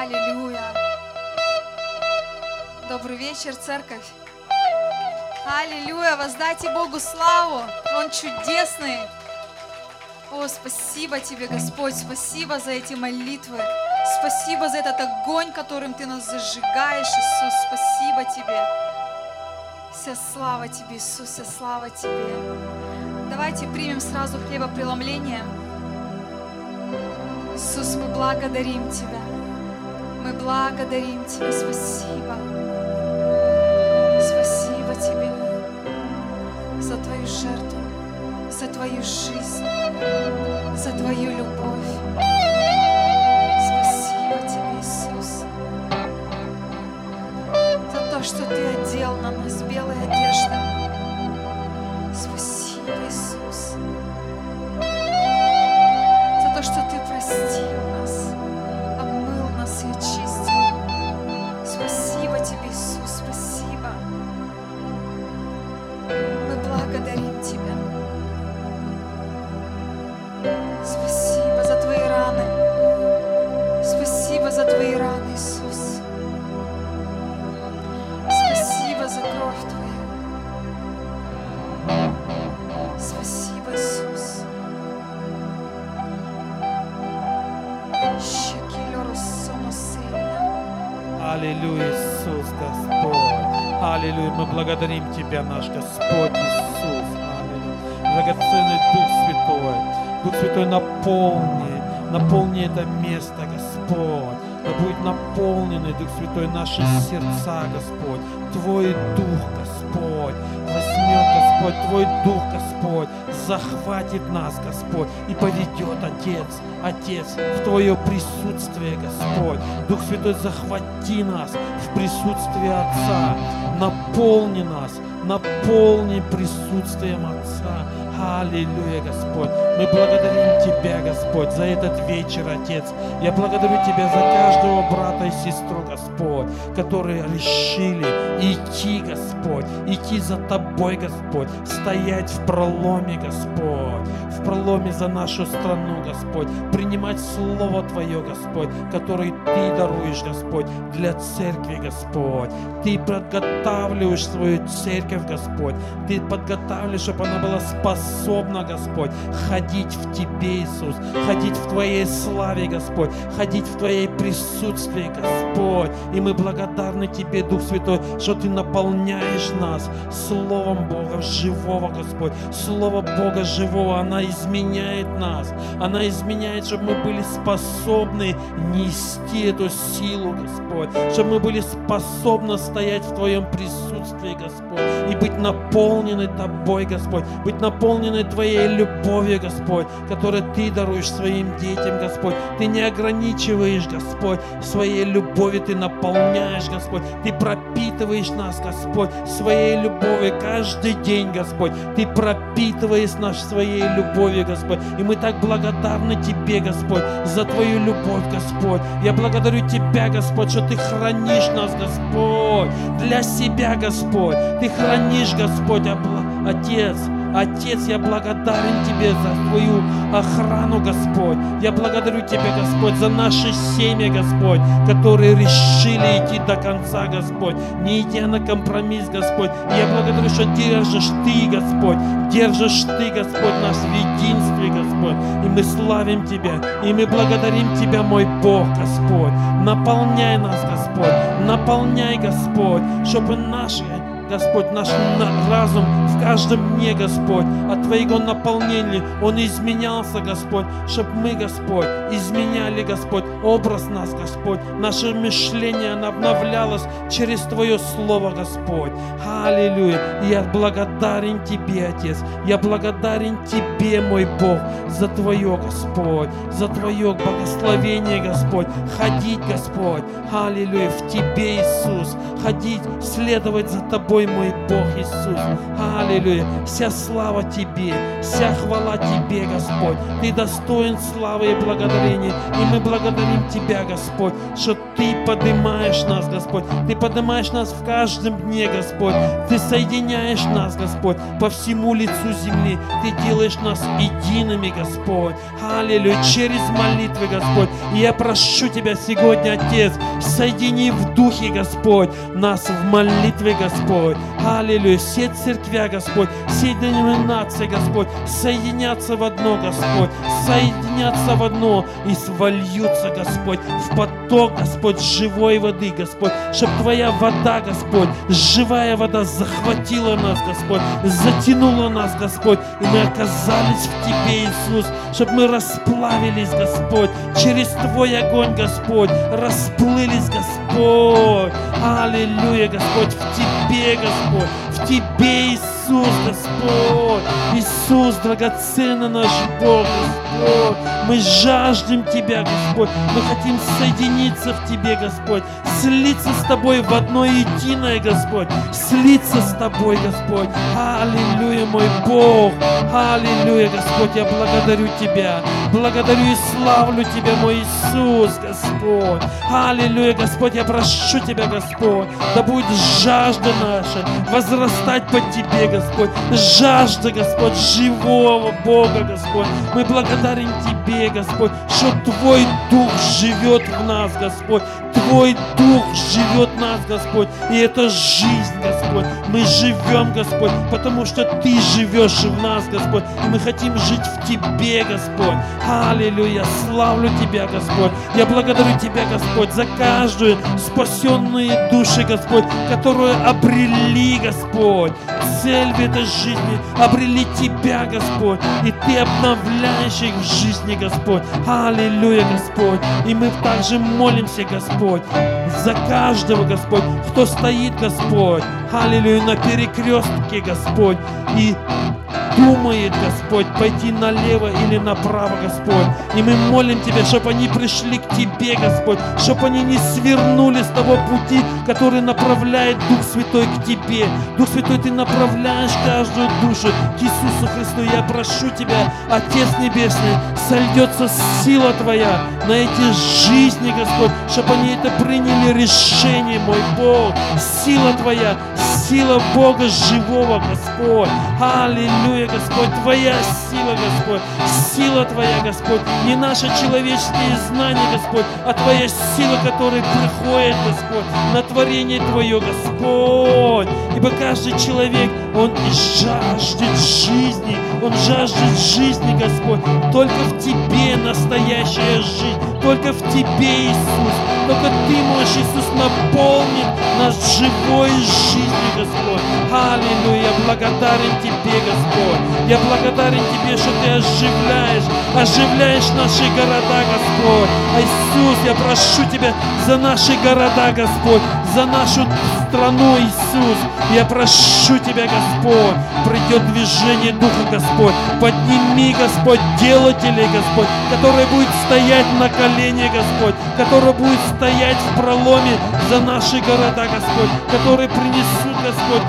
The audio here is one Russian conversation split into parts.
Аллилуйя. Добрый вечер, церковь. Аллилуйя, воздайте Богу славу. Он чудесный. О, спасибо тебе, Господь, спасибо за эти молитвы. Спасибо за этот огонь, которым ты нас зажигаешь, Иисус. Спасибо тебе. Вся слава тебе, Иисус, вся слава тебе. Давайте примем сразу хлебопреломление. Иисус, мы благодарим Тебя. Мы благодарим Тебя. Спасибо. Спасибо Тебе за Твою жертву, за Твою жизнь, за Твою любовь. Наполни, наполни это место, Господь. Да будет наполнены, Дух Святой, наши сердца, Господь. Твой Дух, Господь, возьмет, Господь, Твой Дух, Господь, захватит нас, Господь, и поведет, Отец, Отец, в Твое присутствие, Господь. Дух Святой, захвати нас в присутствие Отца, наполни нас, наполни присутствием Отца. Аллилуйя, Господь. Мы благодарим Тебя, Господь, за этот вечер, Отец. Я благодарю Тебя за каждого брата и сестру, Господь, которые решили идти, Господь, идти за Тобой, Господь, стоять в проломе, Господь, в проломе за нашу страну, Господь, принимать Слово Твое, Господь, которое Ты даруешь, Господь, для церкви, Господь. Ты подготавливаешь свою церковь, Господь. Ты подготавливаешь, чтобы она была способна, Господь, ходить в Тебе, Иисус, ходить в Твоей славе, Господь, ходить в Твоей присутствии, Господь. И мы благодарны Тебе, Дух Святой, что Ты наполняешь нас Словом Бога живого, Господь. Слово Бога живого, она изменяет нас. Она изменяет, чтобы мы были способны нести эту силу, Господь. Чтобы мы были способны стоять в Твоем присутствии, Господь. И быть наполнены Тобой, Господь. Быть наполнены Твоей любовью, Господь, которую Ты даруешь своим детям, Господь. Ты не ограничиваешь, Господь, своей любовью Ты наполняешь, Господь. Ты пропитываешь нас, Господь, своей любовью каждый день, Господь. Ты пропитываешь нас своей любовью, Господь. И мы так благодарны Тебе, Господь, за Твою любовь, Господь. Я благодарю Тебя, Господь, что Ты хранишь нас, Господь, для себя, Господь. Ты хранишь, Господь, Отец. Отец, я благодарен Тебе за Твою охрану, Господь. Я благодарю Тебя, Господь, за наши семьи, Господь, которые решили идти до конца, Господь, не идя на компромисс, Господь. Я благодарю, что держишь Ты, Господь, держишь Ты, Господь, нас в единстве, Господь. И мы славим Тебя, и мы благодарим Тебя, мой Бог, Господь. Наполняй нас, Господь, наполняй, Господь, чтобы наши Господь, наш на- разум в каждом дне, Господь, от Твоего наполнения, он изменялся, Господь, чтобы мы, Господь, изменяли, Господь, образ нас, Господь, наше мышление, оно обновлялось через Твое Слово, Господь. Аллилуйя. Я благодарен Тебе, Отец, я благодарен Тебе, мой Бог, за Твое, Господь, за Твое благословение, Господь, ходить, Господь, Аллилуйя, в Тебе, Иисус, ходить, следовать за Тобой, живой мой Бог Иисус. Аллилуйя. Вся слава Тебе, вся хвала Тебе, Господь. Ты достоин славы и благодарения. И мы благодарим Тебя, Господь, что Ты поднимаешь нас, Господь. Ты поднимаешь нас в каждом дне, Господь. Ты соединяешь нас, Господь, по всему лицу земли. Ты делаешь нас едиными, Господь. Аллилуйя. Через молитвы, Господь. И я прошу Тебя сегодня, Отец, соедини в духе, Господь, нас в молитве, Господь. Аллилуйя. Все церквя, Господь, все деноминации, Господь, соединятся в одно, Господь, соединятся в одно и свольются, Господь, в поток, Господь, живой воды, Господь, чтобы Твоя вода, Господь, живая вода захватила нас, Господь, затянула нас, Господь, и мы оказались в Тебе, Иисус, чтобы мы расплавились, Господь, через Твой огонь, Господь, расплылись, Господь. Аллилуйя, Господь, в Тебе, Господь, в Тебе, Иисус, Господь. Иисус, драгоценный наш Бог, Господь. Мы жаждем Тебя, Господь. Мы хотим соединиться в Тебе, Господь. Слиться с Тобой в одно единое, Господь. Слиться с Тобой, Господь. Аллилуйя, мой Бог. Аллилуйя, Господь, я благодарю Тебя. Благодарю и славлю Тебя, мой Иисус, Господь. Аллилуйя, Господь, я прошу Тебя, Господь, да будет жажда наша возрастать под Тебе, Господь. Жажда, Господь, живого Бога, Господь. Мы благодарим Тебе, Господь, что Твой Дух живет в нас, Господь. Твой Дух живет нас, Господь. И это жизнь, Господь. Мы живем, Господь, потому что Ты живешь в нас, Господь. И мы хотим жить в Тебе, Господь. Аллилуйя. Славлю Тебя, Господь. Я благодарю Тебя, Господь, за каждую спасенные души, Господь, которую обрели, Господь. Цель в этой жизни обрели Тебя, Господь. И Ты обновляешь их в жизни, Господь. Аллилуйя, Господь. И мы также молимся, Господь, за каждого, Господь, кто стоит, Господь. Аллилуйя, на перекрестке, Господь. И думает, Господь, пойти налево или направо, Господь. И мы молим Тебя, чтобы они пришли к Тебе, Господь, чтобы они не свернули с того пути, который направляет Дух Святой к Тебе. Дух Святой, Ты направляешь каждую душу к Иисусу Христу. Я прошу Тебя, Отец Небесный, сольдется сила Твоя на эти жизни, Господь, чтобы они это приняли решение, мой Бог. Сила Твоя, сила Бога живого, Господь. Аллилуйя, Господь, Твоя сила, Господь, сила Твоя, Господь, не наши человеческие знания, Господь, а Твоя сила, которая приходит, Господь, на творение Твое, Господь. Ибо каждый человек, он жаждет жизни, он жаждет жизни, Господь. Только в Тебе настоящая жизнь, только в Тебе, Иисус. Только Ты можешь, Иисус, наполнить нас живой жизнью, Господь. Аллилуйя, благодарен Тебе, Господь. Я благодарен Тебе, что Ты оживляешь, оживляешь наши города, Господь. А Иисус, я прошу Тебя за наши города, Господь, за нашу страну, Иисус. Я прошу Тебя, Господь, придет движение Духа, Господь. Подними, Господь, делателей, Господь, которые будет стоять на колене, Господь, которые будет стоять в проломе за наши города, Господь, которые принесут, Господь,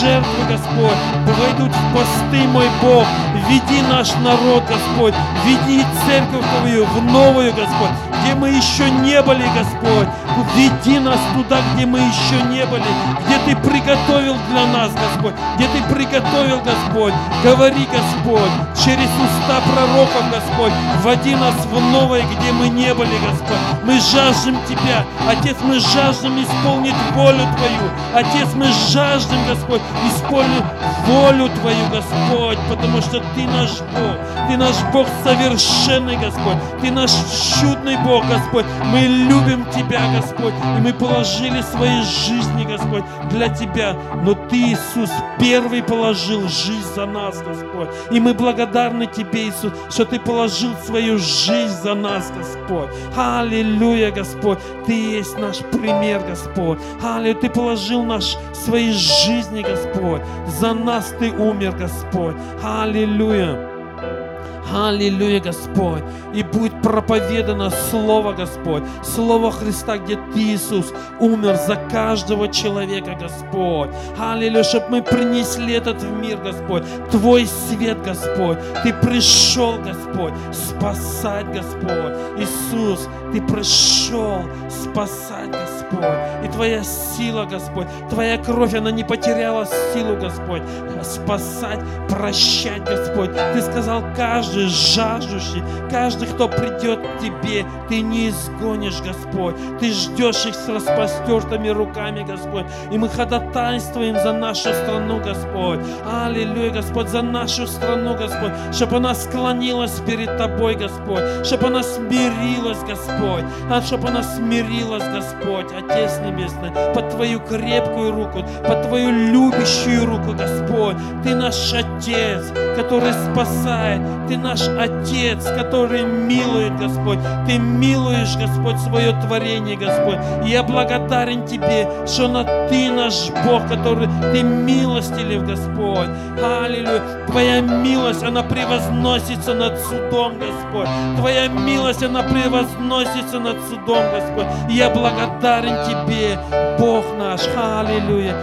жертвы, Господь, войдут в посты, мой Бог. Веди наш народ, Господь, веди церковь Твою в новую, Господь, где мы еще не были, Господь. Веди нас туда, где мы еще не были, где Ты приготовил для нас, Господь, где Ты приготовил, Господь. Говори, Господь, через уста пророков, Господь, вводи нас в новое, где мы не были, Господь. Мы жаждем Тебя, Отец, мы жаждем исполнить волю Твою. Отец, мы жаждем, Господь, исполнить волю Твою, Господь, потому что Ты наш Бог, Ты наш Бог совершенный, Господь, Ты наш чудный Бог, Господь. Мы любим Тебя, Господь, и мы положили свои жизни, Господь, для Тебя. Но Ты, Иисус, первый положил жизнь за нас, Господь. И мы благодарны Тебе, Иисус, что Ты положил свою жизнь за нас, Господь. Аллилуйя, Господь. Ты есть наш пример, Господь. Аллилуйя, Ты положил наш, свои жизни, Господь. За нас Ты умер, Господь. Аллилуйя. Аллилуйя, Господь. И будет проповедано Слово, Господь. Слово Христа, где Ты, Иисус, умер за каждого человека, Господь. Аллилуйя, чтобы мы принесли этот в мир, Господь. Твой свет, Господь. Ты пришел, Господь, спасать, Господь. Иисус, Ты пришел спасать, Господь. И Твоя сила, Господь, Твоя кровь, она не потеряла силу, Господь. Спасать, прощать, Господь. Ты сказал, каждый жаждущий, каждый, кто придет к Тебе, Ты не изгонишь, Господь. Ты ждешь их с распростертыми руками, Господь. И мы ходатайствуем за нашу страну, Господь. Аллилуйя, Господь, за нашу страну, Господь. Чтобы она склонилась перед Тобой, Господь. Чтобы она смирилась, Господь. А чтобы она смирилась, Господь, Отец Небесный, под Твою крепкую руку, под Твою любящую руку, Господь. Ты наш Отец, который спасает. Ты наш Отец, который милует, Господь. Ты милуешь, Господь, свое творение, Господь. И я благодарен Тебе, что на Ты наш Бог, который Ты милостилив, Господь. Аллилуйя. Твоя милость, она превозносится над судом, Господь. Твоя милость, она превозносится над судом, Господь. И я благодарен Тебе, Бог наш. Аллилуйя.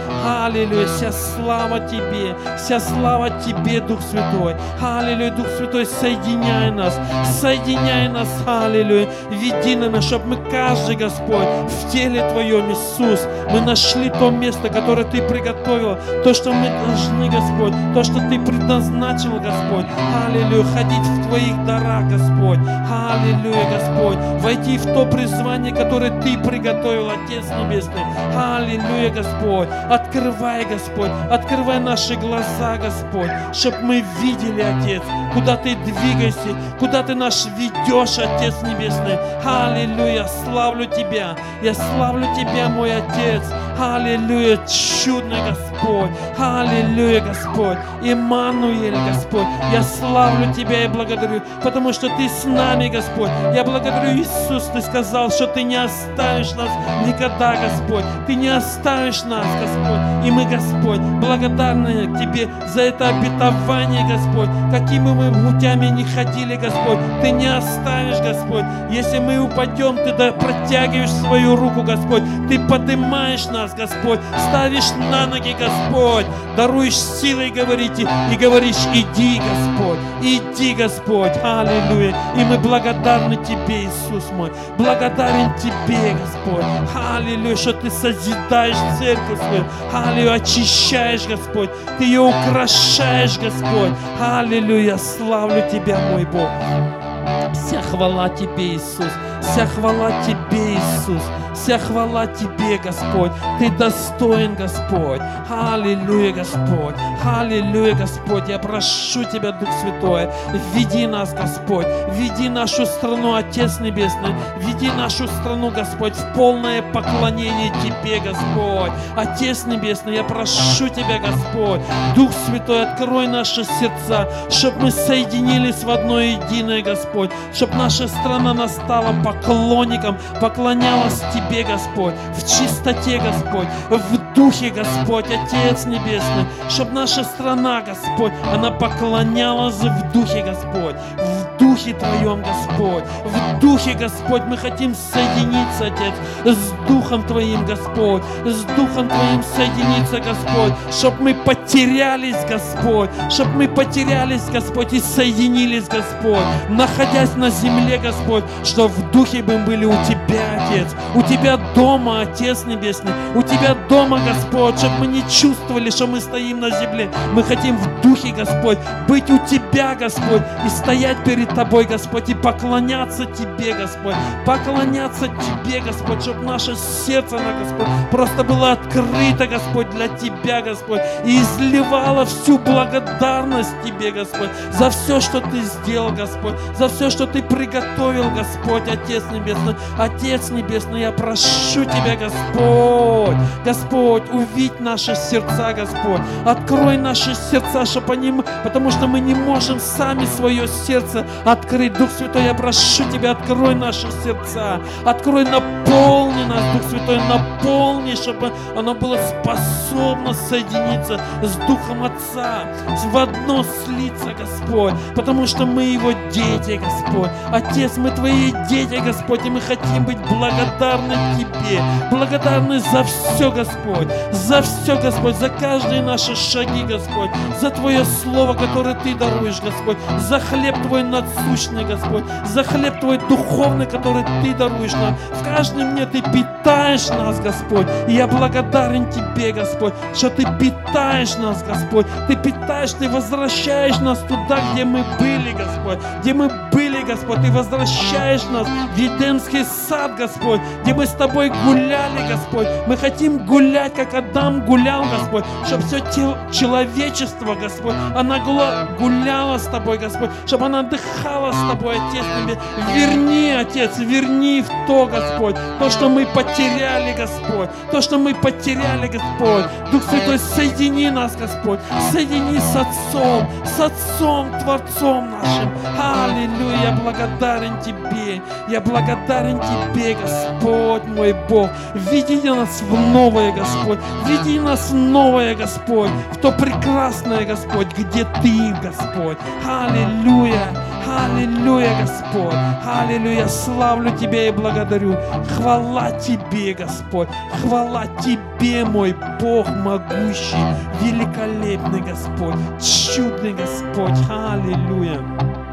Аллилуйя. Вся слава Тебе. Вся слава Тебе, Дух Святой. Аллилуйя. Дух Святой, соединяй нас. Соединяй нас. Аллилуйя. Веди нас, чтобы мы каждый, Господь, в теле Твоем, Иисус, мы нашли то место, которое Ты приготовил. То, что мы должны, Господь. То, что Ты предназначил, Господь. Аллилуйя. Ходить в Твоих дарах, Господь. Аллилуйя, Господь. Войти в то призвание, которое Ты приготовил, Отец Небесный. Аллилуйя, Господь. Открывай, Господь. Открывай наши глаза, Господь, чтобы мы видели, Отец, куда Ты двигаешься, куда Ты нас ведешь, Отец Небесный. Аллилуйя. Славлю Тебя. Я славлю Тебя, мой Отец. Аллилуйя. Чудный Господь. Аллилуйя, Господь. Иммануэль, Господь. Я славлю Тебя и благодарю, потому что Ты с нами, Господь. Я благодарю, Иисус, Ты сказал, что Ты не оставишь нас никогда, Господь. Ты не оставишь нас, Господь. И мы, Господь, благодарны Тебе за это обетование, Господь. Какими мы путями не ходили, Господь. Ты не оставишь, Господь. Если мы упадем, Ты да протягиваешь свою руку, Господь. Ты поднимаешь нас, Господь. Ставишь на ноги, Господь. Даруешь силой, говорите, и говоришь, иди, Господь. Иди, Господь. Аллилуйя. И мы благодарны Тебе, Иисус мой. Благодарен Тебе, Господь. Аллилуйя, что Ты созидаешь церковь свою. Аллилуйя, очищаешь, Господь. Ты ее украшаешь, Господь. Аллилуйя, славлю Тебя, мой Бог. Вся хвала Тебе, Иисус. Вся хвала Тебе, Иисус. Вся хвала Тебе, Господь. Ты достоин, Господь. Аллилуйя, Господь. Аллилуйя, Господь. Я прошу Тебя, Дух Святой, веди нас, Господь. Веди нашу страну, Отец Небесный. Веди нашу страну, Господь, в полное поклонение Тебе, Господь. Отец Небесный, я прошу Тебя, Господь. Дух Святой, открой наши сердца, чтобы мы соединились в одно единое, Господь. Чтобы наша страна настала поклонником, поклонялась Тебе, Господь, в чистоте, Господь, в духе, Господь, Отец Небесный, чтобы наша страна, Господь, она поклонялась в духе, Господь, в духе Твоем, Господь, в духе, Господь, мы хотим соединиться, Отец, с Духом Твоим, Господь, с Духом Твоим соединиться, Господь, чтобы мы потерялись, Господь, чтобы мы потерялись, Господь, и соединились, Господь, находясь на земле, Господь, что в духе мы были у Тебя, Отец, у Тебя дома, Отец Небесный, у Тебя дома, Господь, чтобы мы не чувствовали, что мы стоим на земле. Мы хотим в духе, Господь, быть у Тебя, Господь, и стоять перед Тобой, Господь, и поклоняться Тебе, Господь, поклоняться Тебе, Господь, чтобы наше сердце, на Господь, просто было открыто, Господь, для Тебя, Господь, и изливало всю благодарность Тебе, Господь, за все, что Ты сделал, Господь, за все, что Ты приготовил, Господь, Отец Небесный, Отец Небесный, я прошу Тебя, Господь, Господь, увидь наши сердца, Господь, открой наши сердца, чтобы они, потому что мы не можем сами свое сердце открыть. Дух Святой, я прошу Тебя, открой наши сердца, открой, наполни нас, Дух Святой, наполни, чтобы оно было способно соединиться с Духом Отца, в одно слиться, Господь, потому что мы Его дети, Господь. Отец, мы Твои дети, Господь, и мы хотим быть благодарны Тебе, благодарны за все, Господь, за все, Господь, за каждые наши шаги, Господь, за Твое Слово, которое Ты даруешь, Господь, за хлеб Твой надсущный, Господь, за хлеб Твой духовный, который Ты даруешь нам. В каждом мне Ты питаешь нас, Господь, и я благодарен Тебе, Господь, что Ты питаешь нас, Господь, Ты питаешь, Ты возвращаешь нас туда, где мы были, Господь, где мы были, Господь, Ты возвращаешь нас в Едемский сад, Господь, где мы с Тобой гуляли, Господь. Мы хотим гулять, как Адам гулял, Господь, чтобы все человечество, Господь, она гуляла с Тобой, Господь, чтобы она отдыхала с Тобой, Отец. Верни, Отец, верни в то, Господь, то, что мы потеряли, Господь, то, что мы потеряли, Господь. Дух Святой, соедини нас, Господь, соедини с Отцом, с Отцом, Творцом нашим. Аллилуйя, благодарен Тебе, я благодарен Тебе, Господь мой Бог. Веди нас в новое, Господь, веди нас в новое, Господь, в то прекрасное, Господь, где Ты, Господь. Аллилуйя, Аллилуйя, Господь. Аллилуйя. Славлю Тебя и благодарю. Хвала Тебе, Господь. Хвала Тебе, мой Бог могущий, великолепный Господь, чудный Господь. Аллилуйя.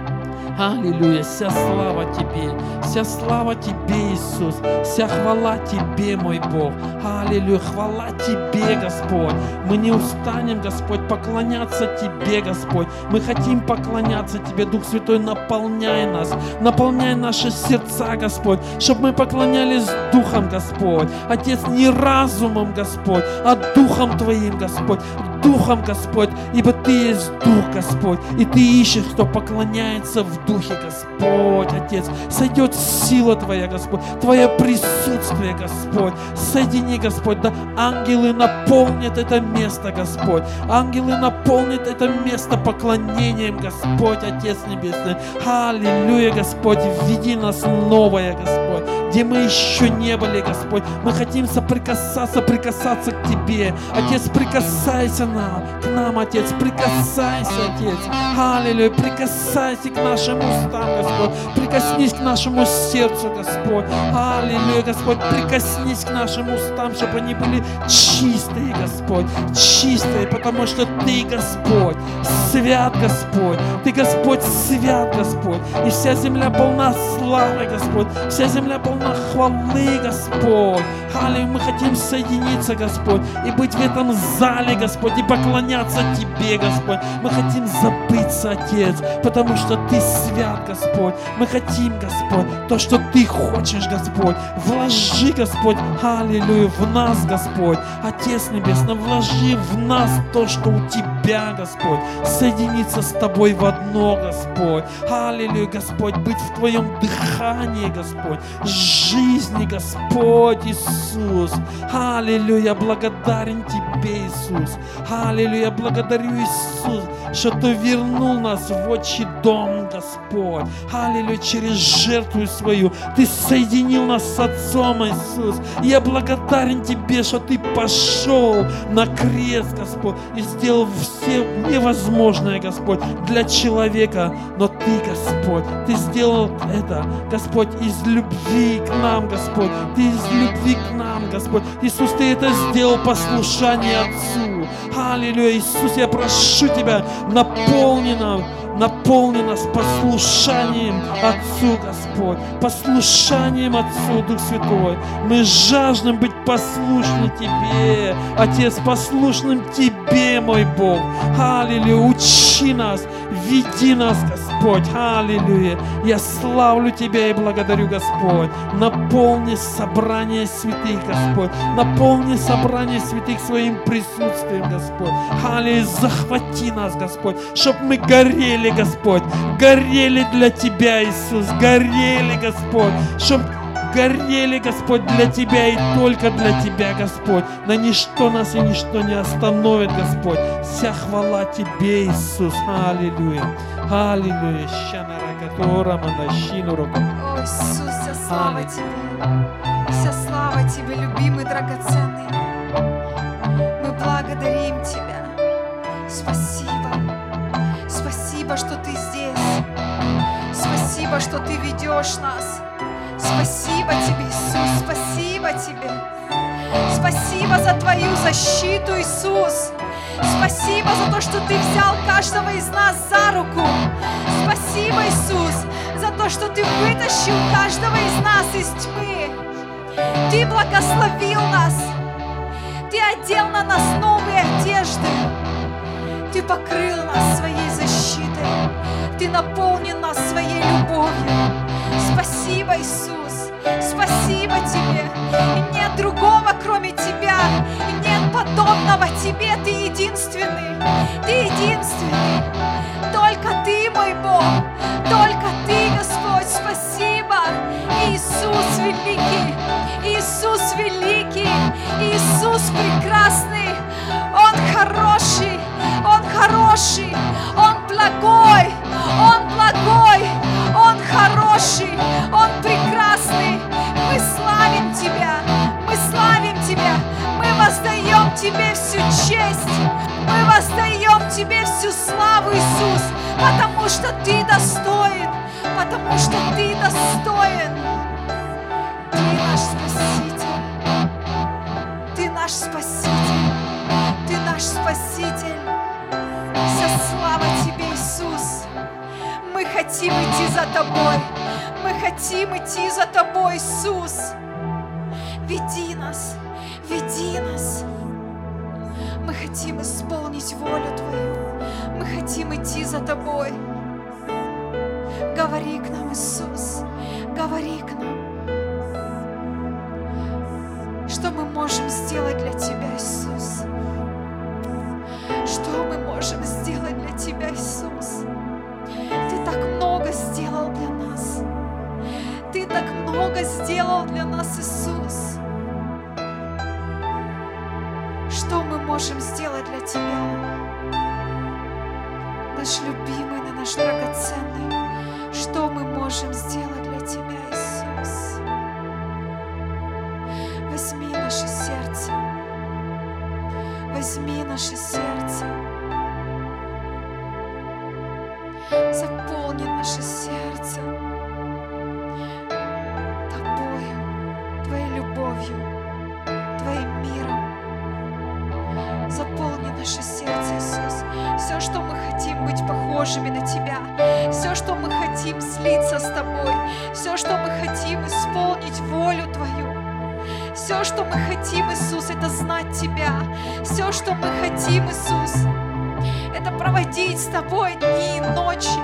Аллилуйя, вся слава Тебе, вся слава Тебе, Иисус, вся хвала Тебе, мой Бог. Аллилуйя, хвала Тебе, Господь. Мы не устанем, Господь, поклоняться Тебе, Господь. Мы хотим поклоняться Тебе, Дух Святой, наполняй нас, наполняй наши сердца, Господь, чтобы мы поклонялись Духом, Господь. Отец, не разумом, Господь, а Духом Твоим, Господь, Духом, Господь, ибо Ты есть Дух, Господь, и Ты ищешь, кто поклоняется в Духе, Господь, Отец. Сойдет сила Твоя, Господь, Твое присутствие, Господь. Соедини, Господь, да ангелы наполнят это место, Господь. Ангелы наполнят это место поклонением, Господь, Отец Небесный. Аллилуйя, Господь, введи нас новое, Господь, где мы еще не были, Господь. Мы хотим соприкасаться, прикасаться к Тебе. Отец, прикасайся нам, к нам, Отец, прикасайся, Отец. Аллилуйя, прикасайся к нашим устам, Господь. Прикоснись к нашему сердцу, Господь. Аллилуйя, Господь, прикоснись к нашим устам, чтобы они были чистые, Господь. Чистые, потому что Ты, Господь, свят, Господь. Ты, Господь, свят, Господь. И вся земля полна славы, Господь. Вся земля полна хвалы, Господь. Аллилуйя, мы хотим соединиться, Господь, и быть в этом зале, Господь, и поклоняться Тебе, Господь. Мы хотим забыться, Отец, потому что Ты свят, Господь. Мы хотим, Господь, то, что Ты хочешь, Господь. Вложи, Господь, аллилуйя, в нас, Господь. Отец Небесный, вложи в нас то, что у Тебя, Господь. Соединиться с Тобой в одно, Господь. Аллилуйя, Господь, быть в Твоем дыхании, Господь. Жизни, Господь Иисус. Аллилуйя, благодарен Тебе, Иисус. Аллилуйя, благодарю Иисус, что Ты вернул нас в отчий дом, Господь. Аллилуйя, через жертву свою. Ты соединил нас с Отцом, Иисус. Я благодарен Тебе, что Ты пошел на крест, Господь, и сделал все невозможное, Господь, для человека. Но Ты, Господь, Ты сделал это, Господь, из любви к нам, Господь. Ты из любви к нам, Господь. Иисус, Ты это сделал послушание Отцу. Аллилуйя, Иисус, я прошу Тебя, наполни нам наполни нас послушанием Отцу, Господь, послушанием Отцу, Дух Святой. Мы жаждем быть послушны Тебе, Отец, послушным Тебе, мой Бог. Аллилуйя, учи нас, веди нас, Господь. Аллилуйя. Я славлю Тебя и благодарю, Господь. Наполни собрание святых, Господь. Наполни собрание святых своим присутствием, Господь. Аллилуйя, захвати нас, Господь, чтобы мы горели, Господь, горели для Тебя, Иисус, горели, Господь, чтобы горели, Господь, для Тебя и только для Тебя, Господь. На ничто нас и ничто не остановит, Господь. Вся хвала Тебе, Иисус. Аллилуйя. Аллилуйя. Щанаракатора манащину руку. О, Иисус, вся слава Тебе. Вся слава Тебе, любимый, драгоценный. Мы благодарим Тебя. Спасибо. Спасибо, что Ты здесь. Спасибо, что Ты ведешь нас. Спасибо Тебе, Иисус. Спасибо Тебе. Спасибо за Твою защиту, Иисус. Спасибо за то, что Ты взял каждого из нас за руку. Спасибо, Иисус, за то, что Ты вытащил каждого из нас из тьмы. Ты благословил нас. Ты одел на нас новые одежды. Ты покрыл нас своей защитой. Ты наполнил нас своей любовью. Спасибо, Иисус. Спасибо Тебе. И нет другого, кроме Тебя. И нет подобного Тебе. Ты единственный. Ты единственный. Только Ты, мой Бог. Только Ты, Господь. Спасибо. Иисус великий. Иисус великий. Иисус прекрасный. Он хороший. Он хороший. Он благой. Он благой. Хороший. Он прекрасный. Мы славим Тебя. Мы славим Тебя. Мы воздаем Тебе всю честь. Мы воздаем Тебе всю славу, Иисус, потому что Ты достоин. Потому что Ты достоин. Ты наш Спаситель. Ты наш Спаситель. Ты наш Спаситель. Вся слава Тебе, Иисус. Мы хотим идти за Тобой. Мы хотим идти за Тобой, Иисус. Веди нас, веди нас. Мы хотим исполнить волю Твою. Мы хотим идти за Тобой. Говори к нам, Иисус. Говори к нам. Что мы можем сделать для Тебя, Иисус? Что мы можем сделать для Тебя, Иисус? Ты так много сделал для нас. Ты так много сделал для нас, Иисус. Что мы можем сделать для Тебя? Наш любимый, на наш драгоценный. Что мы можем сделать для Тебя, Иисус? Возьми наше сердце. Возьми наше сердце. Мы хотим, Иисус, это знать Тебя. Все, что мы хотим, Иисус, это проводить с Тобой дни и ночи.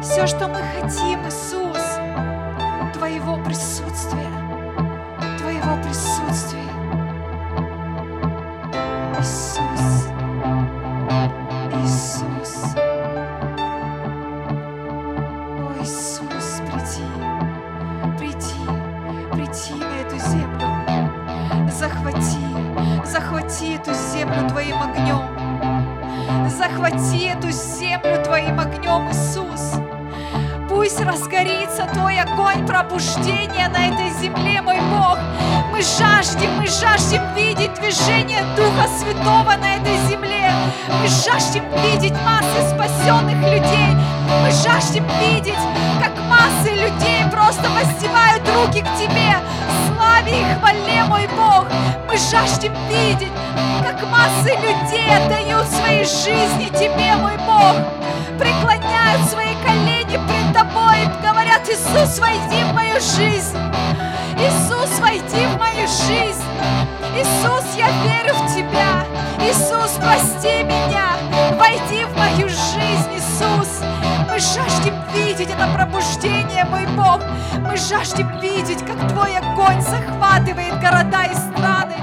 Все, что мы хотим, Иисус, Твоего присутствия. Твоего присутствия. Пробуждения на этой земле, мой Бог. Мы жаждем, мы жаждем видеть движение Духа Святого на этой земле. Мы жаждем видеть массы спасенных людей. Мы жаждем видеть, как массы людей просто воздевают руки к Тебе, славе и хвале, мой Бог. Мы жаждем видеть, как массы людей отдают свои жизни Тебе, мой Бог. Преклоняют свои колени говорят, Иисус, войди в мою жизнь. Иисус, войди в мою жизнь. Иисус, я верю в Тебя. Иисус, прости меня. Войди в мою жизнь, Иисус. Мы жаждем видеть это пробуждение, мой Бог. Мы жаждем видеть, как Твой огонь захватывает города и страны.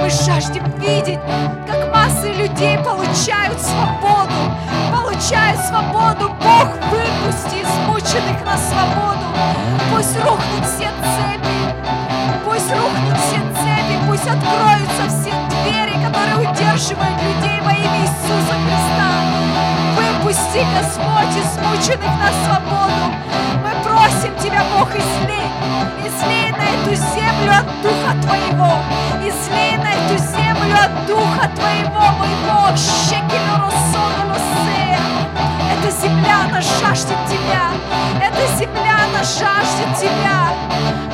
Мы жаждем видеть, как массы людей получают свободу получай свободу, Бог, выпусти измученных на свободу. Пусть рухнут все цепи, пусть рухнут все цепи, пусть откроются все двери, которые удерживают людей во имя Иисуса Христа. Выпусти, Господь, измученных на свободу. Мы просим Тебя, Бог, излей, излей на эту землю от Духа Твоего, излей на эту землю от Духа Твоего, мой Бог, щеки на эта земля, она жаждет Тебя, эта земля, она жаждет Тебя,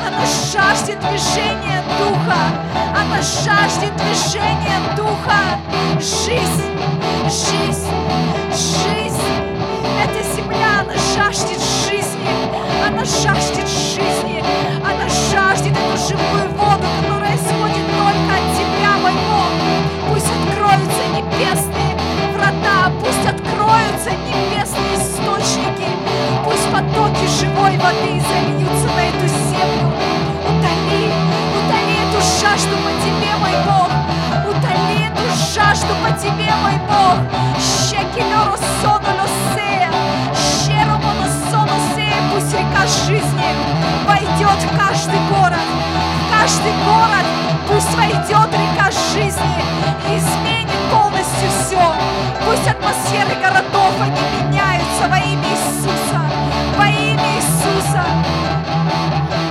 она жаждет движения Духа, она жаждет движения Духа, жизнь, жизнь, жизнь. Эта земля, она жаждет жизни, она жаждет жизни, она жаждет эту живую потоки живой воды зальются на эту землю. Утоли, утоли эту жажду по Тебе, мой Бог, утоли эту жажду по Тебе, мой Бог. Щекелеру сонулю сея, щеромону сону сея, пусть река жизни войдет в каждый город, в каждый город, пусть войдет река жизни и изменит полностью все. Пусть атмосферы городов, они меняются во имя Иисуса, имя Иисуса.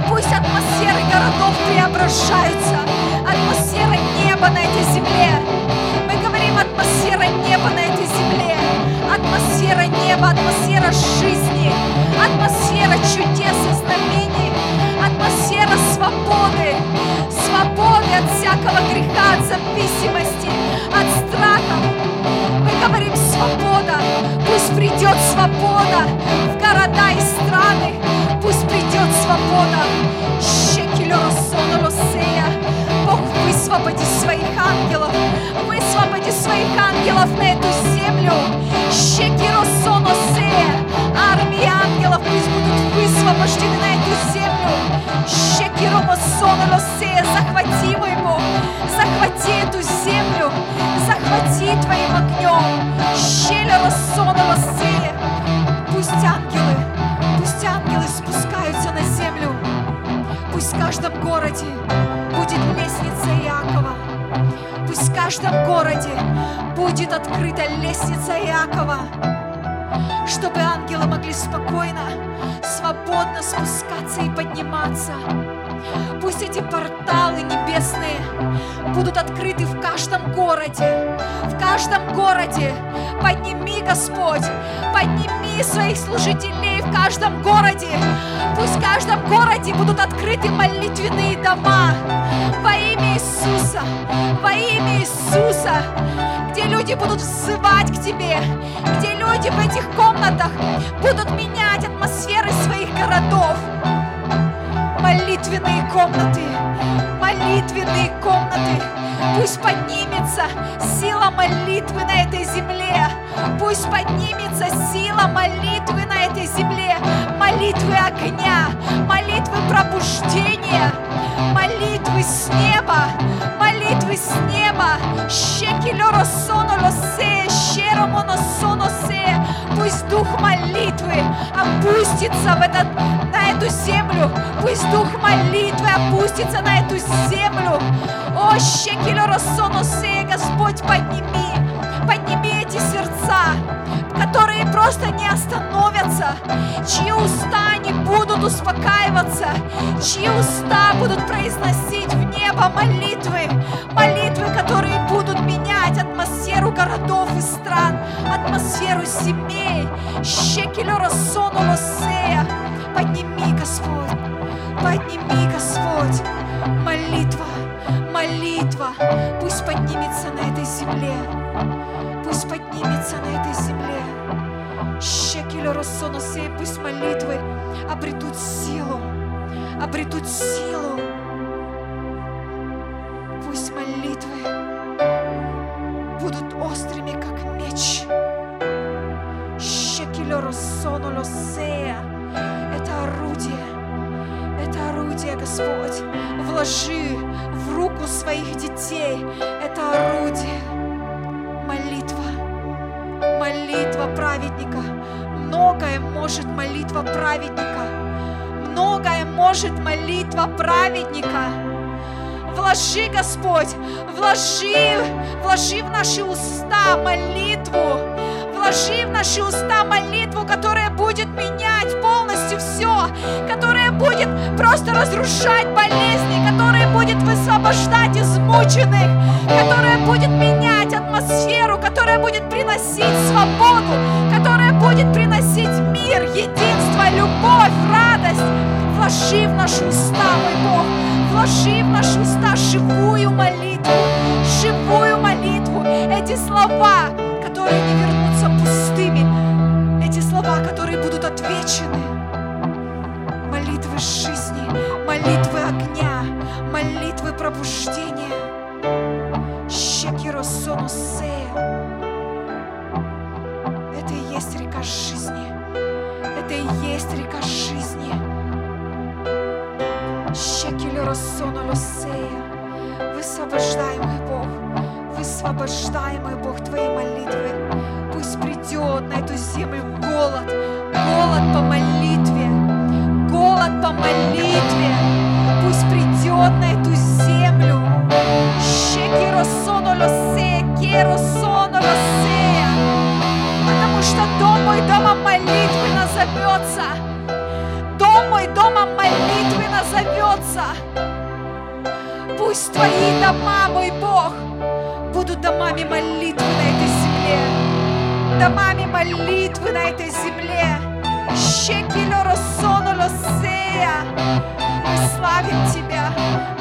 Пусть атмосферы городов преображаются, атмосфера неба на этой земле. Мы говорим атмосфера неба на этой земле, атмосфера неба, атмосфера жизни, атмосфера чудес и знамений, атмосфера свободы, свободы от всякого греха, от зависимости, от страха. Мы говорим свобода, пусть придет свобода в города и страны, пусть придет свобода. Бог, высвободи своих ангелов, высвободи своих ангелов на эту землю. Армии ангелов пусть будут высвобождены на эту землю. Щекеромосонолосея. Захвати твоим огнем. Щелеросонолосея. Пусть ангелы, пусть ангелы спускаются на землю. Пусть в каждом городе будет лестница Иакова. Пусть в каждом городе будет открыта лестница Иакова, чтобы ангелы могли спокойно, свободно спускаться и подниматься. Пусть эти порталы небесные будут открыты в каждом городе. В каждом городе. Подними, Господь, подними своих служителей в каждом городе. Пусть в каждом городе будут открыты молитвенные дома во имя Иисуса, во имя Иисуса, где люди будут взывать к Тебе, где люди в этих комнатах будут менять атмосферы своих городов молитвенные комнаты, молитвенные комнаты. Пусть поднимется сила молитвы на этой земле. Пусть поднимется сила молитвы на этой земле. Молитвы огня, молитвы пробуждения, молитвы с неба, молитвы с неба. Сонолосе, щеромоно соносе. Пусть дух молитвы опустится в этот, на эту землю. Пусть дух молитвы опустится на эту землю. О, щекелеро соносе, Господь, подними, подними эти сердца, которые просто не остановятся, чьи уста не будут успокаиваться, чьи уста будут произносить в небо молитвы, атмосферу семей. Щекелера сонолосея. Подними, Господь, подними, Господь, молитва, молитва, пусть поднимется на этой земле, пусть поднимется на этой земле. Щекелеросоносей, пусть молитвы обретут силу, обретут силу. Может молитва праведника. Вложи, Господь, вложи, вложи в наши уста молитву. Вложи в наши уста молитву, которая будет менять полностью все, которая будет просто разрушать болезни, которая будет высвобождать измученных, которая будет менять атмосферу, которая будет приносить свободу, которая будет приносить мир, единство, любовь, радость. Вложи в наши уста, мой Бог, вложи в наши уста живую молитву, живую молитву, эти слова, которые не вернутся пустыми, эти слова, которые будут отвечены. Молитвы жизни, молитвы огня, молитвы пробуждения. Щекиро соносея. Это и есть река жизни. Это и есть река жизни. Щекилеро сонолосея. Высвобождай, мой Бог, высвобождай, мой Бог, Твои молитвы. Пусть придет на эту землю голод, голод по молитве, голод по молитве. Пусть придет на эту землю. Потому что дом мой домом молитвы молитвы назовется. Пусть твои дома, мой Бог, будут домами молитвы на этой земле. Домами молитвы на этой земле. Щекилеро сонолосея. Мы славим Тебя,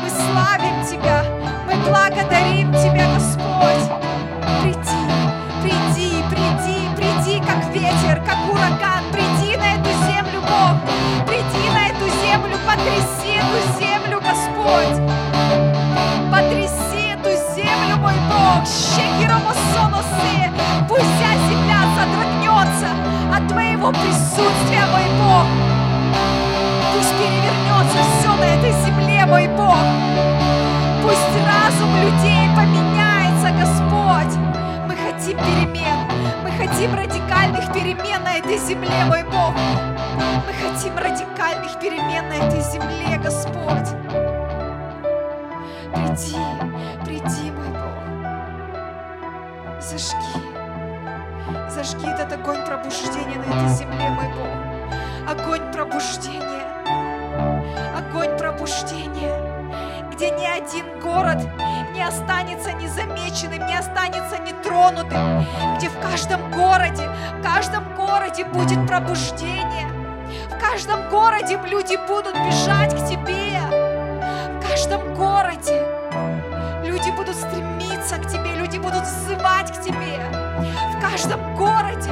мы славим Тебя, мы благодарим Тебя, Господь. Приди, приди, приди, приди, как ветер, как ураган, приди потряси эту землю, Господь. Потряси эту землю, мой Бог, щекиромосоносе, пусть вся земля содрогнется от Твоего присутствия, мой Бог. Пусть перевернется все на этой земле, мой Бог. Пусть разум людей поменяется, Господь. Мы хотим перемен. Мы хотим радикальных перемен на этой земле, мой Бог. Мы хотим радикальных перемен на этой земле, Господь. Приди, приди, мой Бог. Зажги. Зажги этот огонь пробуждения на этой земле, мой Бог. Огонь пробуждения. Огонь пробуждения. Где ни один город не останется незамеченным, не останется нетронутым. Где в каждом городе, в каждом городе будет пробуждение. Каждом городе люди будут бежать к Тебе. В каждом городе люди будут стремиться к Тебе, люди будут взывать к Тебе. В каждом городе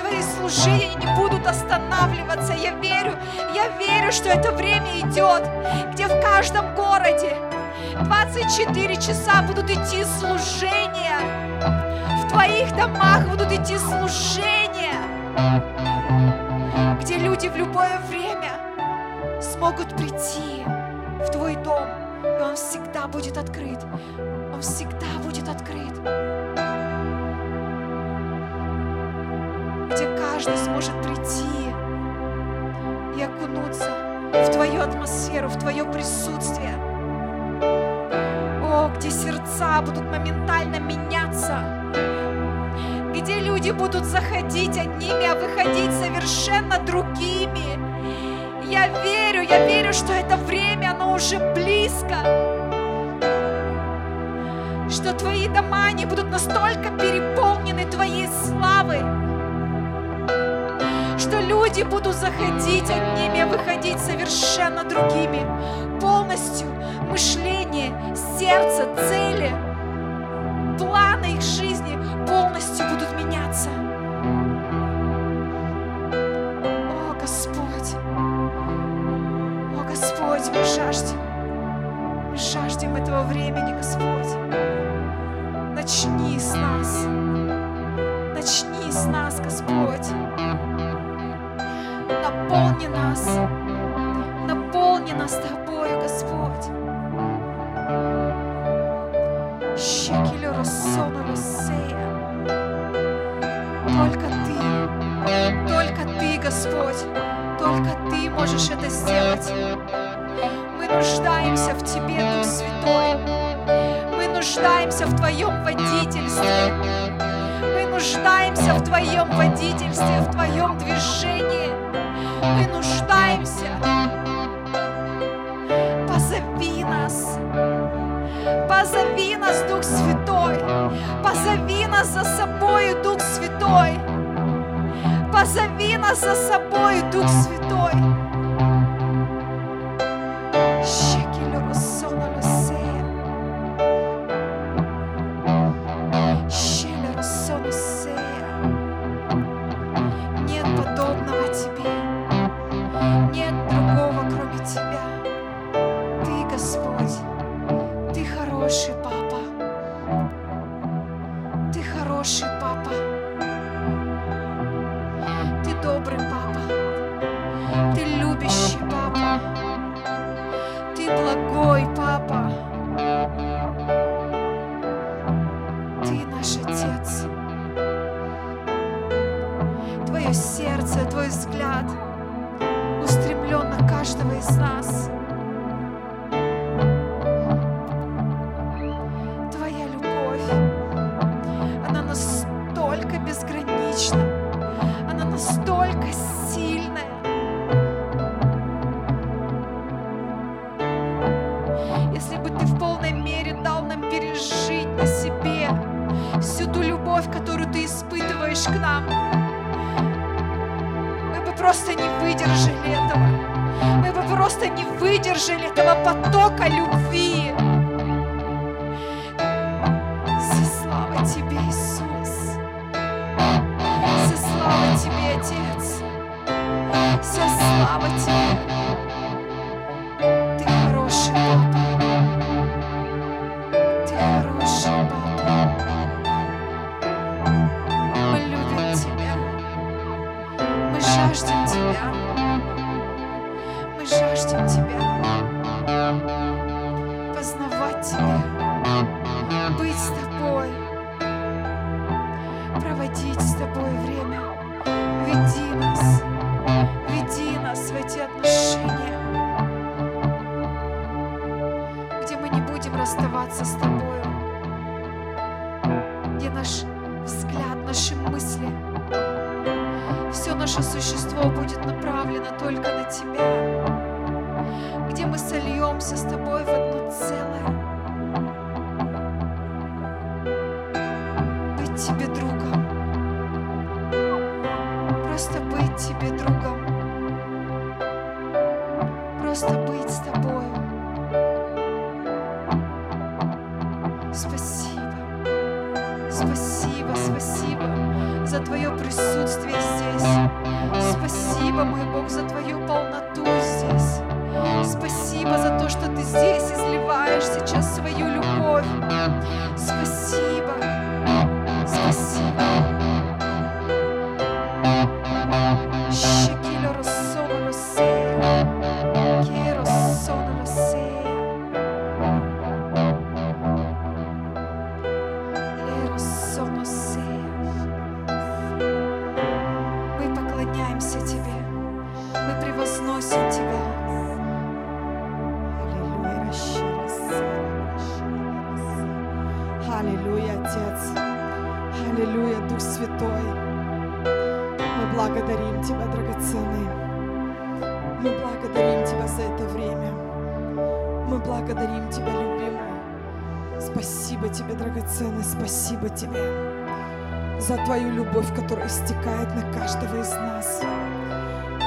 Твои служения не будут останавливаться. Я верю, я верю, что это время идет, где в каждом городе 24 часа будут идти служения. В Твоих домах будут идти служения, люди в любое время смогут прийти в Твой дом, и он всегда будет открыт. Он всегда будет открыт. Где каждый сможет прийти и окунуться в Твою атмосферу, в Твое присутствие. О, где сердца будут моментально меняться, где люди будут заходить одними, а выходить совершенно другими. Я верю, я верю, что это время, оно уже близко. Что Твои дома, они будут настолько переполнены Твоей славой, что люди будут заходить одними, а выходить совершенно другими. Полностью мышление, сердце, цели, планы их жизни полностью будут меняться. О, Господь! О, Господь, мы жаждем. Мы жаждем этого времени, Господь. Начни с нас. Начни с нас, Господь. Наполни нас. Ты испытываешь к нам, мы бы просто не выдержали этого. Мы бы просто не выдержали этого потока любви.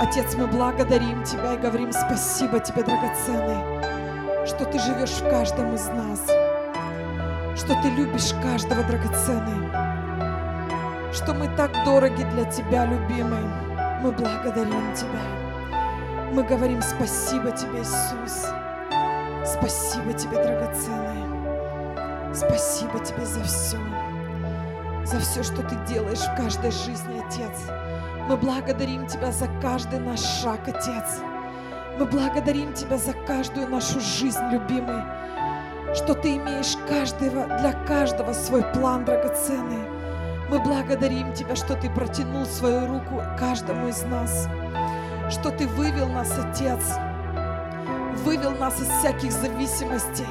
Отец, мы благодарим Тебя и говорим спасибо Тебе, драгоценный, что Ты живешь в каждом из нас, что Ты любишь каждого, драгоценный, что мы так дороги для Тебя, любимый. Мы благодарим Тебя. Мы говорим спасибо Тебе, Иисус. Спасибо Тебе, драгоценный. Спасибо Тебе за все. За все, что Ты делаешь в каждой жизни, Отец. Мы благодарим Тебя за каждый наш шаг, Отец. Мы благодарим Тебя за каждую нашу жизнь, любимый, что Ты имеешь каждого, для каждого свой план драгоценный. Мы благодарим Тебя, что Ты протянул свою руку каждому из нас, что Ты вывел нас, Отец, вывел нас из всяких зависимостей,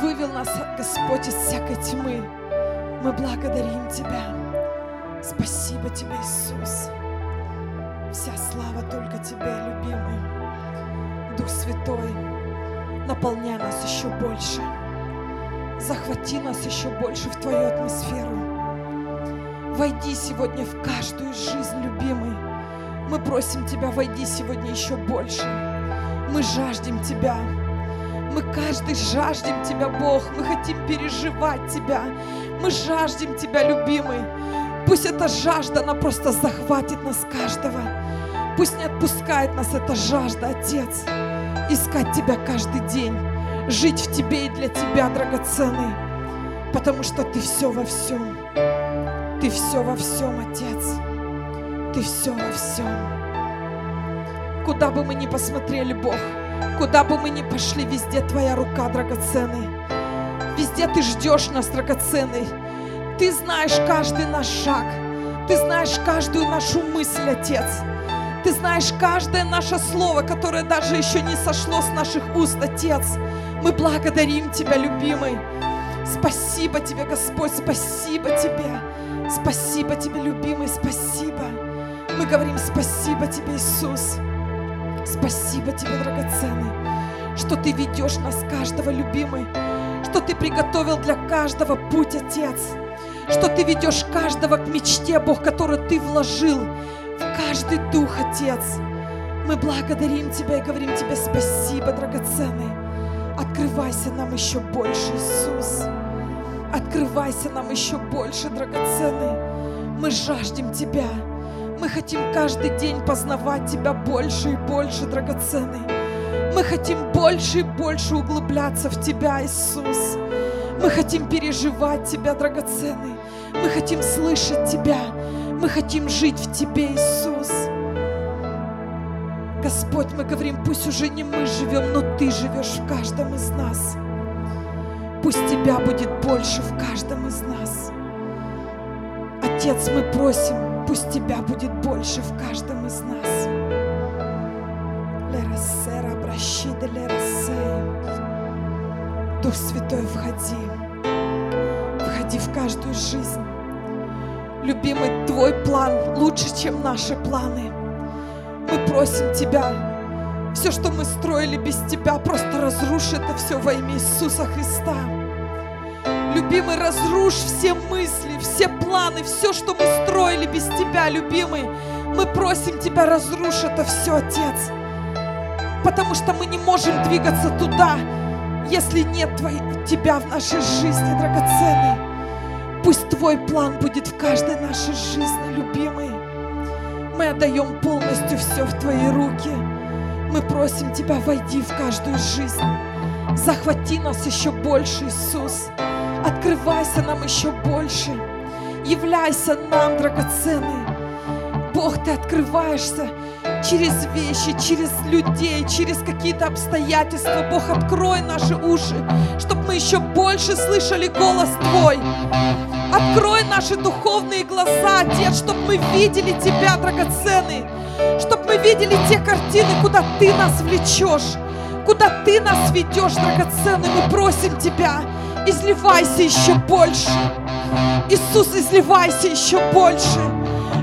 вывел нас, Господь, из всякой тьмы. Мы благодарим Тебя. Спасибо Тебе, Иисус. Вся слава только Тебе, любимый. Дух Святой, наполняй нас еще больше. Захвати нас еще больше в Твою атмосферу. Войди сегодня в каждую жизнь, любимый. Мы просим Тебя, войди сегодня еще больше. Мы жаждем Тебя. Мы каждый жаждем Тебя, Бог. Мы хотим переживать Тебя. Мы жаждем Тебя, любимый. Пусть эта жажда, она просто захватит нас каждого. Пусть не отпускает нас эта жажда, Отец. Искать Тебя каждый день. Жить в Тебе и для Тебя, драгоценный. Потому что Ты все во всем. Ты все во всем, Отец. Ты все во всем. Куда бы мы ни посмотрели, Бог, куда бы мы ни пошли, везде Твоя рука, драгоценный. Везде Ты ждешь нас, драгоценный. Ты знаешь каждый наш шаг. Ты знаешь каждую нашу мысль, Отец. Ты знаешь каждое наше слово, которое даже еще не сошло с наших уст, Отец. Мы благодарим Тебя, любимый. Спасибо Тебе, Господь, спасибо Тебе. Спасибо Тебе, любимый, спасибо. Мы говорим спасибо Тебе, Иисус. Спасибо Тебе, драгоценный, что Ты ведешь нас, каждого, любимый, что Ты приготовил для каждого путь, Отец, что Ты ведешь каждого к мечте, Бог, которую Ты вложил каждый дух, Отец. Мы благодарим Тебя и говорим Тебе спасибо, драгоценный. Открывайся нам еще больше, Иисус. Открывайся нам еще больше, драгоценный. Мы жаждем Тебя. Мы хотим каждый день познавать Тебя больше и больше, драгоценный. Мы хотим больше и больше углубляться в Тебя, Иисус. Мы хотим переживать Тебя, драгоценный. Мы хотим слышать Тебя. Мы хотим жить в Тебе, Иисус. Господь, мы говорим, пусть уже не мы живем, но Ты живешь в каждом из нас. Пусть Тебя будет больше в каждом из нас. Отец, мы просим, пусть Тебя будет больше в каждом из нас. Лерасера, обращида, лерасей. Дух Святой, входи. Входи в каждую жизнь. Любимый, Твой план лучше, чем наши планы. Мы просим Тебя, все, что мы строили без Тебя, просто разруши это все во имя Иисуса Христа. Любимый, разрушь все мысли, все планы, все, что мы строили без Тебя, любимый. Мы просим Тебя, разрушь это все, Отец. Потому что мы не можем двигаться туда, если нет твоей, Тебя в нашей жизни, драгоценный. Пусть Твой план будет в каждой нашей жизни, любимый. Мы отдаем полностью все в Твои руки. Мы просим Тебя, войди в каждую жизнь. Захвати нас еще больше, Иисус. Открывайся нам еще больше. Являйся нам, драгоценный. Бог, Ты открываешься через вещи, через людей, через какие-то обстоятельства. Бог, открой наши уши, чтобы мы еще больше слышали голос Твой. Открой наши духовные глаза, Отец, чтобы мы видели Тебя, драгоценный. Чтобы мы видели те картины, куда Ты нас влечешь, куда Ты нас ведешь, драгоценный. Мы просим Тебя, изливайся еще больше. Иисус, изливайся еще больше.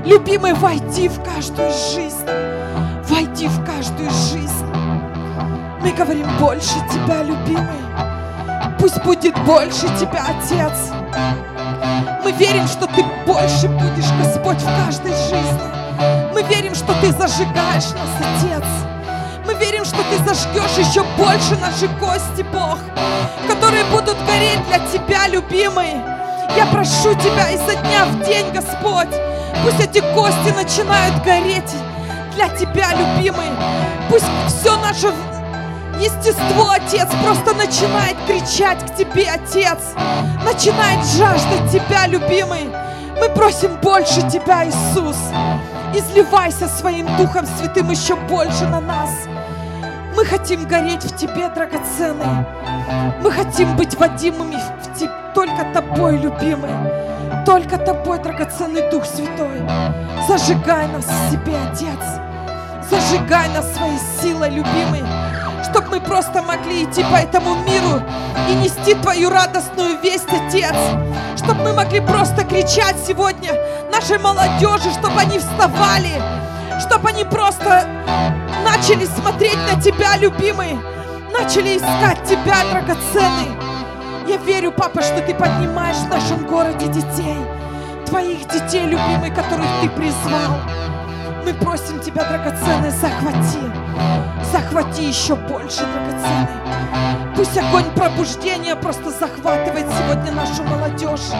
Любимый, войди в каждую жизнь. Войди в каждую жизнь. Мы говорим больше Тебя, любимый. Пусть будет больше Тебя, Отец. Мы верим, что Ты больше будешь, Господь, в каждой жизни. Мы верим, что Ты зажигаешь нас, Отец. Мы верим, что Ты зажгешь еще больше наши кости, Бог, которые будут гореть для Тебя, любимый. Я прошу Тебя изо дня в день, Господь, пусть эти кости начинают гореть для Тебя, любимый. Пусть все наше естество, Отец, просто начинает кричать к Тебе, Отец. Начинает жаждать Тебя, любимый. Мы просим больше Тебя, Иисус. Изливайся своим Духом Святым еще больше на нас. Мы хотим гореть в Тебе, драгоценный. Мы хотим быть водимыми в Тебе, только Тобой, любимый. Только Тобой, драгоценный Дух Святой. Зажигай нас в себе, Отец. Зажигай нас своей силой, любимый. Чтобы мы просто могли идти по этому миру и нести Твою радостную весть, Отец. чтобы мы могли просто кричать сегодня нашей молодежи, чтобы они вставали, чтобы они просто начали смотреть на Тебя, любимый, начали искать Тебя, драгоценный. Я верю, папа, что Ты поднимаешь в нашем городе детей, Твоих детей, любимый, которых Ты призвал. Мы просим Тебя, драгоценный, захвати, захвати еще больше, драгоценный. Пусть огонь пробуждения просто захватывает сегодня нашу молодежь.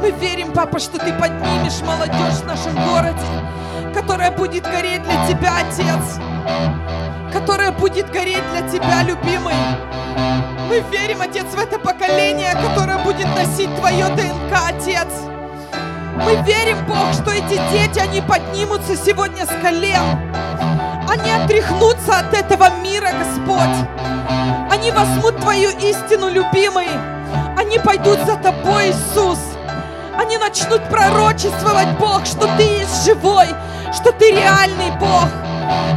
Мы верим, папа, что Ты поднимешь молодежь в нашем городе, которая будет гореть для Тебя, Отец, которая будет гореть для Тебя, любимый. Мы верим, Отец, в это поколение, которое будет носить Твое ДНК, Отец. Мы верим, Бог, что эти дети, они поднимутся сегодня с колен. Они отряхнутся от этого мира, Господь. Они возьмут Твою истину, любимый. Они пойдут за Тобой, Иисус. Они начнут пророчествовать, Бог, что Ты есть живой, что Ты реальный Бог,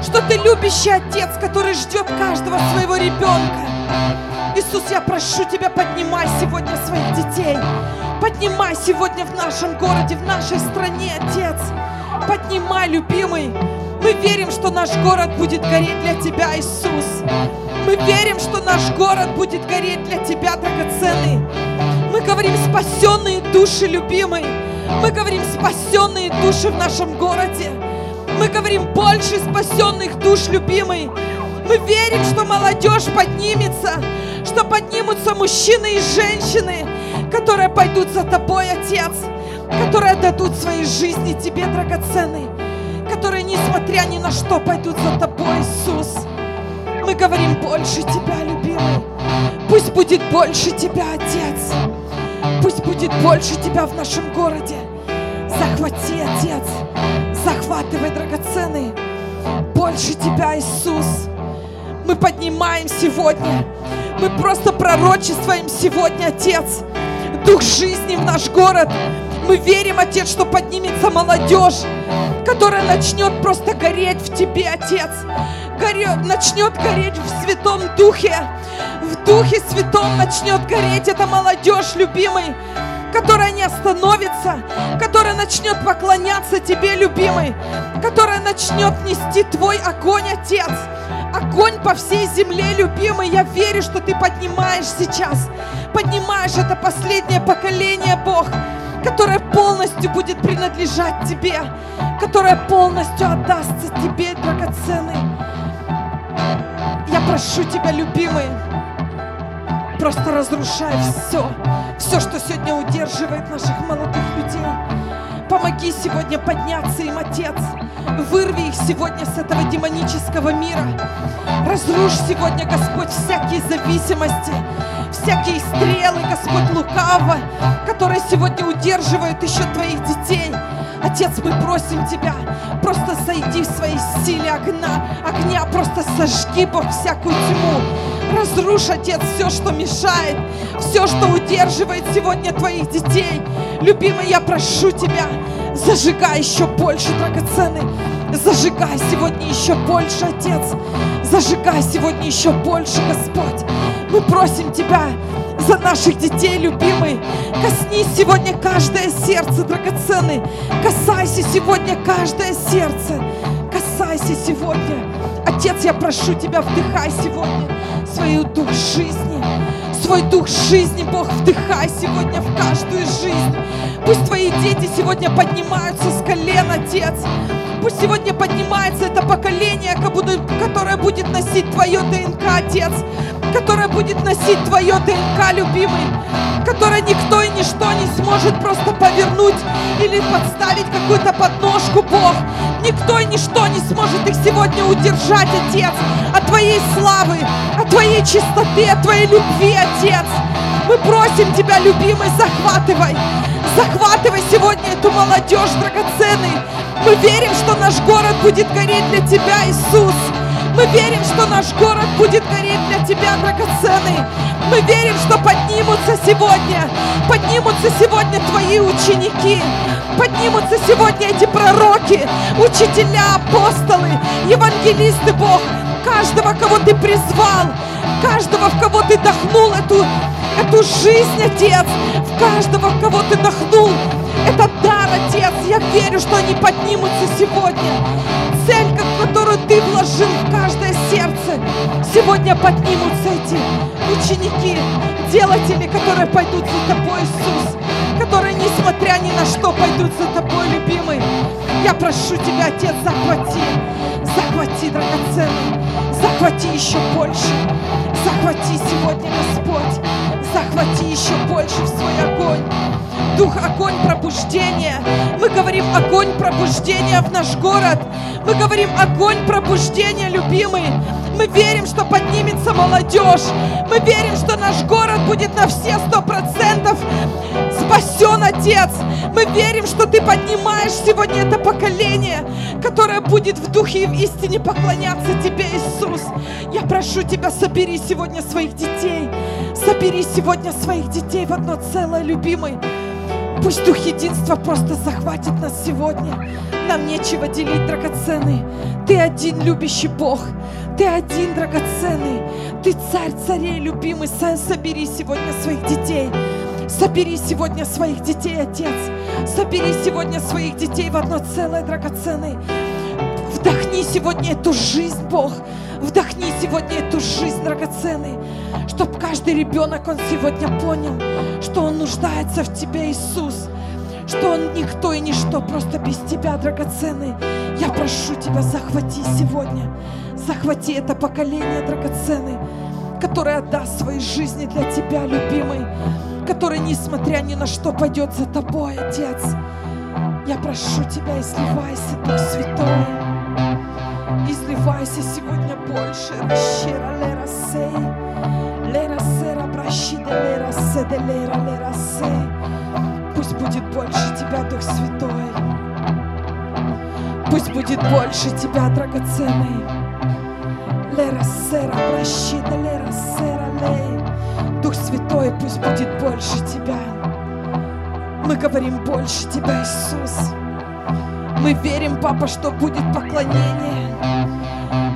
что Ты любящий Отец, который ждет каждого своего ребенка. Иисус, я прошу Тебя, поднимай сегодня своих детей. Поднимай сегодня в нашем городе, в нашей стране, Отец. Поднимай, любимый. Мы верим, что наш город будет гореть для Тебя, Иисус. Мы верим, что наш город будет гореть для Тебя, драгоценный. Мы говорим спасенные души, любимый. Мы говорим спасенные души в нашем городе. Мы говорим больше спасенных душ, любимый. Мы верим, что молодежь поднимется, что поднимутся мужчины и женщины, которые пойдут за тобой, Отец, которые отдадут свои жизни тебе, драгоценный, которые, несмотря ни на что, пойдут за тобой, Иисус. Мы говорим больше тебя, любимый. Пусть будет больше тебя, Отец. Пусть будет больше тебя в нашем городе. Захвати, Отец. Захватывай, драгоценный. Больше тебя, Иисус. Мы поднимаем сегодня. Мы просто пророчествуем сегодня, Отец. Дух жизни в наш город. Мы верим, Отец, что поднимется молодежь, которая начнет просто гореть в Тебе, Отец. Горет, начнет гореть в Святом Духе. В Духе Святом начнет гореть эта молодежь, любимый которая не остановится, которая начнет поклоняться Тебе, любимый, которая начнет нести Твой огонь, Отец. Огонь по всей земле, любимый. Я верю, что Ты поднимаешь сейчас, поднимаешь это последнее поколение, Бог, которое полностью будет принадлежать Тебе, которое полностью отдастся Тебе, драгоценный. Я прошу Тебя, любимый, просто разрушай все, все, что сегодня удерживает наших молодых людей. Помоги сегодня подняться им, Отец. Вырви их сегодня с этого демонического мира. Разрушь сегодня, Господь, всякие зависимости, всякие стрелы, Господь, лукаво, которые сегодня удерживают еще Твоих детей. Отец, мы просим Тебя, просто сойди в своей силе огня, огня, просто сожги, Бог, всякую тьму. Разрушь, Отец, все, что мешает, все, что удерживает сегодня Твоих детей. Любимый, я прошу Тебя, зажигай еще больше, драгоценный. Зажигай сегодня еще больше, Отец. Зажигай сегодня еще больше, Господь. Мы просим Тебя за наших детей, любимый. Коснись сегодня каждое сердце, драгоценный. Касайся сегодня каждое сердце. Касайся сегодня. Отец, я прошу Тебя, вдыхай сегодня свою дух жизни. Свой дух жизни, Бог, вдыхай сегодня в каждую жизнь. Пусть Твои дети сегодня поднимаются с колен, Отец. Пусть сегодня поднимается это поколение, которое будет носить Твое ДНК, Отец. Которое будет носить Твое ДНК, любимый. Которое никто и ничто не сможет просто повернуть или подставить какую-то подножку, Бог. Никто и ничто не сможет их сегодня удержать, Отец, от Твоей славы, от Твоей чистоты, от Твоей любви, Отец. Мы просим Тебя, любимый, захватывай. Захватывай сегодня эту молодежь драгоценный. Мы верим, что наш город будет гореть для Тебя, Иисус. Мы верим, что наш город будет гореть для Тебя, драгоценный. Мы верим, что поднимутся сегодня, поднимутся сегодня Твои ученики, поднимутся сегодня эти пророки, учителя, апостолы, евангелисты, Бог, каждого, кого Ты призвал, каждого, в кого Ты дохнул эту, эту жизнь, Отец, в каждого, в кого Ты дохнул. Это дар, Отец. Я верю, что они поднимутся сегодня. Цель, которую Ты вложил в каждое сердце, сегодня поднимутся эти ученики, делатели, которые пойдут за Тобой, Иисус, которые, несмотря ни на что, пойдут за Тобой, любимый. Я прошу Тебя, Отец, захвати, захвати, драгоценный, захвати еще больше, захвати сегодня, Господь, захвати еще больше в свой огонь. Дух, огонь пробуждения. Мы говорим огонь пробуждения в наш город. Мы говорим огонь пробуждения, любимый. Мы верим, что поднимется молодежь. Мы верим, что наш город будет на все сто процентов спасен, Отец. Мы верим, что Ты поднимаешь сегодня это поколение, которое будет в духе и в истине поклоняться Тебе, Иисус. Я прошу Тебя, собери сегодня своих детей. Собери сегодня своих детей в одно целое, любимый. Пусть Дух Единства просто захватит нас сегодня. Нам нечего делить, драгоценный. Ты один любящий Бог. Ты один драгоценный. Ты царь царей, любимый. Собери сегодня своих детей. Собери сегодня своих детей, Отец. Собери сегодня своих детей в одно целое, драгоценный. Вдохни сегодня эту жизнь, Бог. Вдохни сегодня эту жизнь, драгоценный. Чтобы каждый ребенок, он сегодня понял, что он нуждается в Тебе, Иисус. Что он никто и ничто, просто без Тебя, драгоценный. Я прошу Тебя, захвати сегодня Захвати это поколение драгоценное, которое отдаст свои жизни для Тебя, любимый, который, несмотря ни на что, пойдет за Тобой, Отец. Я прошу Тебя, изливайся, Дух Святой. Изливайся сегодня больше. Ращера лера сей. Лера сера бращида лера седе лера лера сей. Пусть будет больше Тебя, Дух Святой. Пусть будет больше Тебя, драгоценный. Лера сера прощита, лера сера лей. Дух Святой, пусть будет больше Тебя. Мы говорим больше Тебя, Иисус. Мы верим, Папа, что будет поклонение,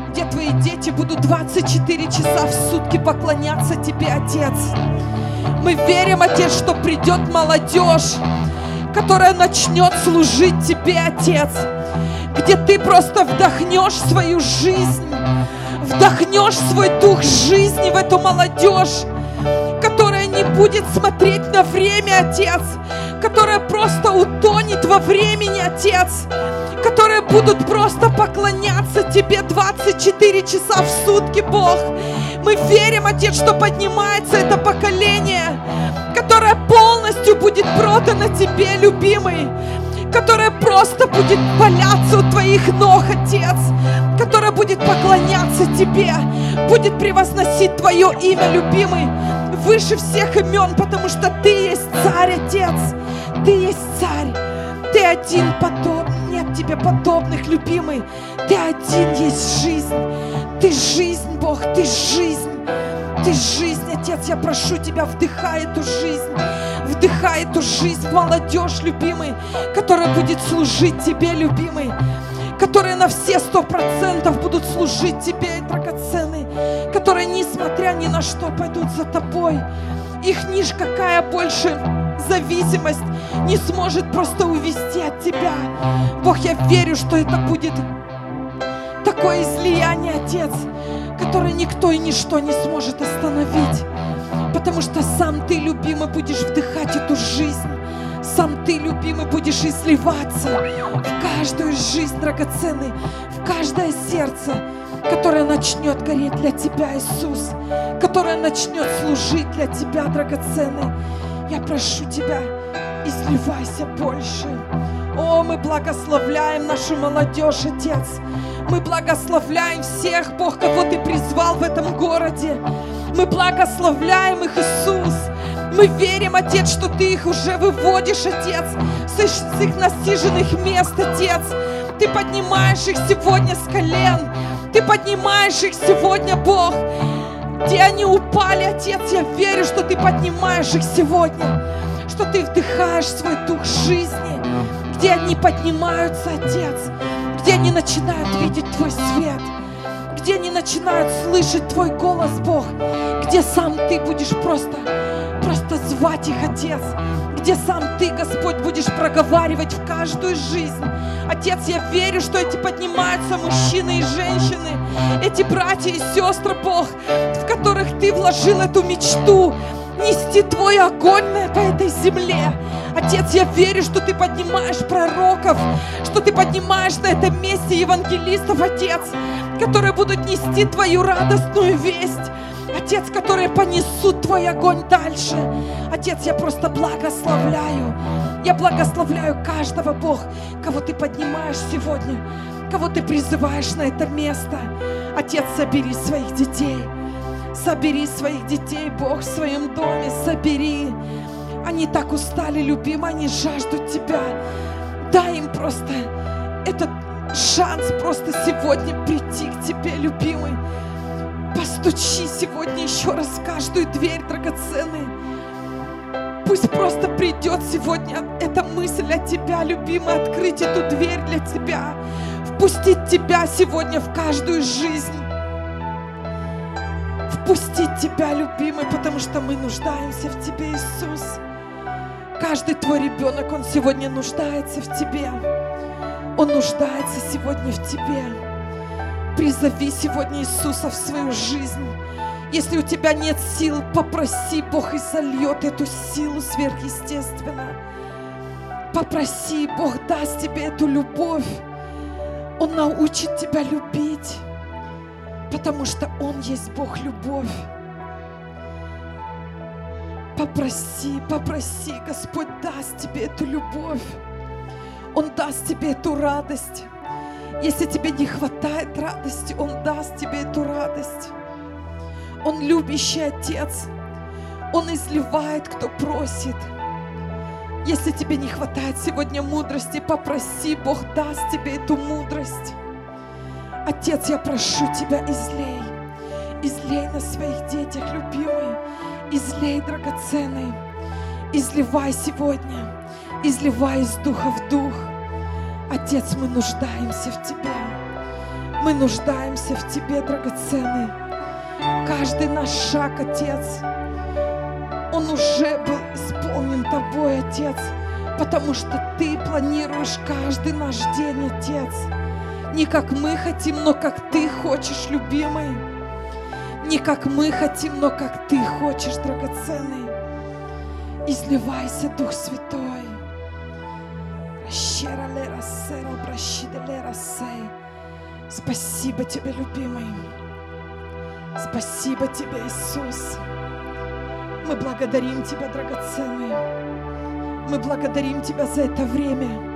где Твои дети будут 24 часа в сутки поклоняться Тебе, Отец. Мы верим, Отец, что придет молодежь, которая начнет служить Тебе, Отец, где Ты просто вдохнешь свою жизнь, вдохнешь свой дух жизни в эту молодежь, будет смотреть на время, Отец, которая просто утонет во времени, Отец, которые будут просто поклоняться Тебе 24 часа в сутки, Бог. Мы верим, Отец, что поднимается это поколение, которое полностью будет продано Тебе, любимый, которая просто будет валяться у Твоих ног, Отец, которая будет поклоняться Тебе, будет превозносить Твое имя, любимый, выше всех имен, потому что Ты есть царь, Отец, Ты есть царь, Ты один подобный, нет тебе подобных, любимый, Ты один есть жизнь, Ты жизнь, Бог, Ты жизнь, Ты жизнь, Отец, я прошу Тебя, вдыхай эту жизнь, Вдыхай эту жизнь, молодежь, любимый, которая будет служить Тебе, любимый, которые на все сто процентов будут служить Тебе, драгоценный, которые, несмотря ни на что, пойдут за Тобой. Их ниж какая больше зависимость не сможет просто увести от Тебя. Бог, я верю, что это будет такое излияние, Отец, которое никто и ничто не сможет остановить потому что сам Ты, любимый, будешь вдыхать эту жизнь. Сам Ты, любимый, будешь изливаться в каждую жизнь драгоценный, в каждое сердце, которое начнет гореть для Тебя, Иисус, которое начнет служить для Тебя, драгоценный. Я прошу Тебя, изливайся больше. О, мы благословляем нашу молодежь, Отец. Мы благословляем всех, Бог, кого Ты призвал в этом городе. Мы благословляем их, Иисус. Мы верим, Отец, что Ты их уже выводишь, Отец, с их насиженных мест, Отец. Ты поднимаешь их сегодня с колен. Ты поднимаешь их сегодня, Бог. Где они упали, Отец, я верю, что Ты поднимаешь их сегодня. Что Ты вдыхаешь свой дух жизни. Где они поднимаются, Отец. Где они начинают видеть Твой свет где они начинают слышать Твой голос, Бог, где сам Ты будешь просто, просто звать их, Отец, где сам Ты, Господь, будешь проговаривать в каждую жизнь. Отец, я верю, что эти поднимаются мужчины и женщины, эти братья и сестры, Бог, в которых Ты вложил эту мечту, нести Твой огонь на, этой земле. Отец, я верю, что Ты поднимаешь пророков, что Ты поднимаешь на этом месте евангелистов, Отец, которые будут нести Твою радостную весть. Отец, которые понесут Твой огонь дальше. Отец, я просто благословляю. Я благословляю каждого, Бог, кого Ты поднимаешь сегодня, кого Ты призываешь на это место. Отец, собери своих детей. Собери своих детей, Бог, в своем доме, собери. Они так устали, любимые, они жаждут Тебя. Дай им просто этот шанс просто сегодня прийти к Тебе, любимый. Постучи сегодня еще раз в каждую дверь, драгоценный. Пусть просто придет сегодня эта мысль от Тебя, любимый, открыть эту дверь для Тебя, впустить Тебя сегодня в каждую жизнь. Впустить Тебя, любимый, потому что мы нуждаемся в Тебе, Иисус. Каждый Твой ребенок, он сегодня нуждается в Тебе. Он нуждается сегодня в Тебе. Призови сегодня Иисуса в свою жизнь. Если у тебя нет сил, попроси, Бог и сольет эту силу сверхъестественно. Попроси, Бог даст тебе эту любовь. Он научит тебя любить, потому что Он есть Бог любовь. Попроси, попроси, Господь даст тебе эту любовь. Он даст тебе эту радость. Если тебе не хватает радости, Он даст тебе эту радость. Он любящий Отец. Он изливает, кто просит. Если тебе не хватает сегодня мудрости, попроси, Бог даст тебе эту мудрость. Отец, я прошу Тебя, излей. Излей на своих детях, любимый. Излей, драгоценный. Изливай сегодня. Изливай из духа в дух. Отец, мы нуждаемся в Тебе. Мы нуждаемся в Тебе, драгоценный. Каждый наш шаг, Отец, он уже был исполнен Тобой, Отец, потому что Ты планируешь каждый наш день, Отец. Не как мы хотим, но как Ты хочешь, любимый. Не как мы хотим, но как Ты хочешь, драгоценный. Изливайся, Дух Святой. Спасибо Тебе, любимый. Спасибо Тебе, Иисус. Мы благодарим Тебя, драгоценный. Мы благодарим Тебя за это время.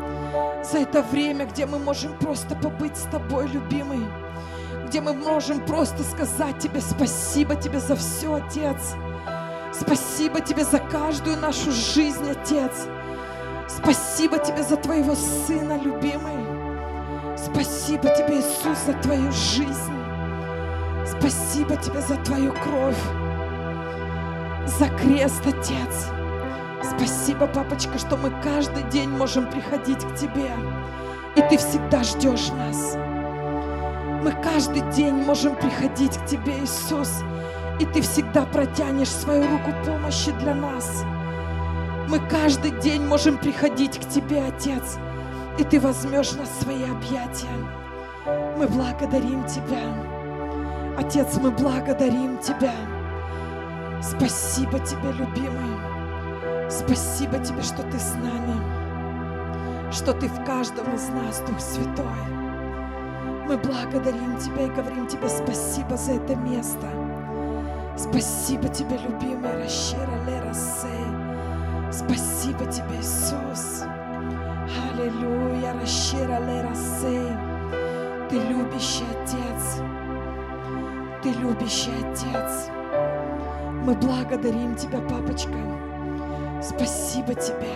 За это время, где мы можем просто побыть с Тобой, любимый. Где мы можем просто сказать Тебе спасибо Тебе за все, Отец. Спасибо Тебе за каждую нашу жизнь, Отец. Спасибо Тебе за Твоего Сына, любимый. Спасибо Тебе, Иисус, за Твою жизнь. Спасибо Тебе за Твою кровь, за крест, Отец. Спасибо, папочка, что мы каждый день можем приходить к Тебе, и Ты всегда ждешь нас. Мы каждый день можем приходить к Тебе, Иисус, и Ты всегда протянешь свою руку помощи для нас. Мы каждый день можем приходить к Тебе, Отец, и Ты возьмешь нас в свои объятия. Мы благодарим Тебя. Отец, мы благодарим Тебя. Спасибо Тебе, любимый. Спасибо Тебе, что Ты с нами, что Ты в каждом из нас, Дух Святой. Мы благодарим Тебя и говорим Тебе спасибо за это место. Спасибо Тебе, любимый Ращера Лера Сей. Спасибо Тебе, Иисус. Аллилуйя, Ращера Лера Сей. Ты любящий Отец. Ты любящий Отец. Мы благодарим Тебя, папочка. Спасибо Тебе.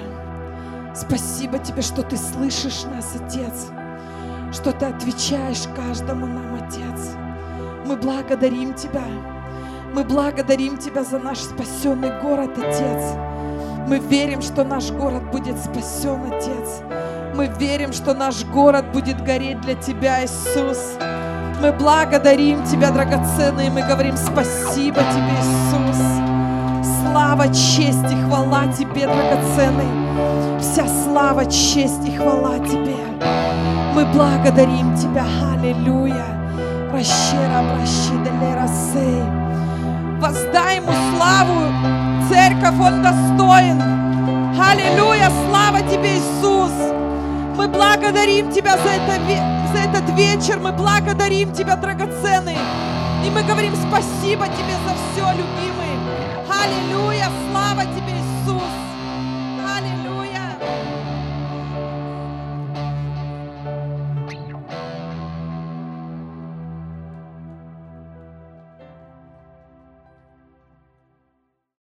Спасибо Тебе, что Ты слышишь нас, Отец. Что Ты отвечаешь каждому нам, Отец. Мы благодарим Тебя. Мы благодарим Тебя за наш спасенный город, Отец. Мы верим, что наш город будет спасен, Отец. Мы верим, что наш город будет гореть для Тебя, Иисус. Мы благодарим Тебя, драгоценный, мы говорим спасибо Тебе, Иисус. Слава, честь и хвала Тебе, драгоценный. Вся слава, честь и хвала Тебе. Мы благодарим Тебя, аллилуйя. Прощера, прощиделе, рассей. Воздай Ему славу, церковь, Он достоин. Аллилуйя, слава Тебе, Иисус. Мы благодарим Тебя за, это, за этот вечер, мы благодарим Тебя, драгоценный. И мы говорим спасибо Тебе за все, любимый. Аллилуйя, слава Тебе.